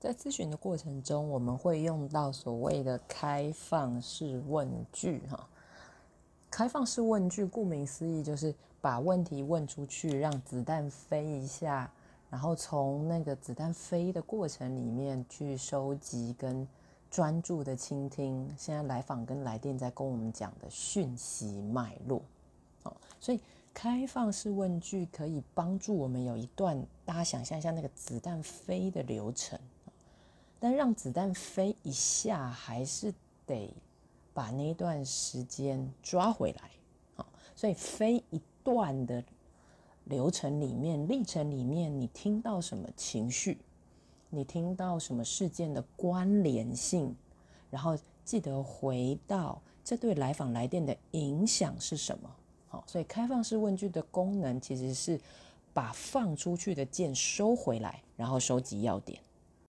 在咨询的过程中，我们会用到所谓的开放式问句，哈。开放式问句，顾名思义，就是把问题问出去，让子弹飞一下，然后从那个子弹飞的过程里面去收集跟专注的倾听现在来访跟来电在跟我们讲的讯息脉络。哦，所以开放式问句可以帮助我们有一段，大家想象一下那个子弹飞的流程。但让子弹飞一下，还是得把那段时间抓回来，好，所以飞一段的流程里面、历程里面，你听到什么情绪，你听到什么事件的关联性，然后记得回到这对来访来电的影响是什么，好，所以开放式问句的功能其实是把放出去的箭收回来，然后收集要点。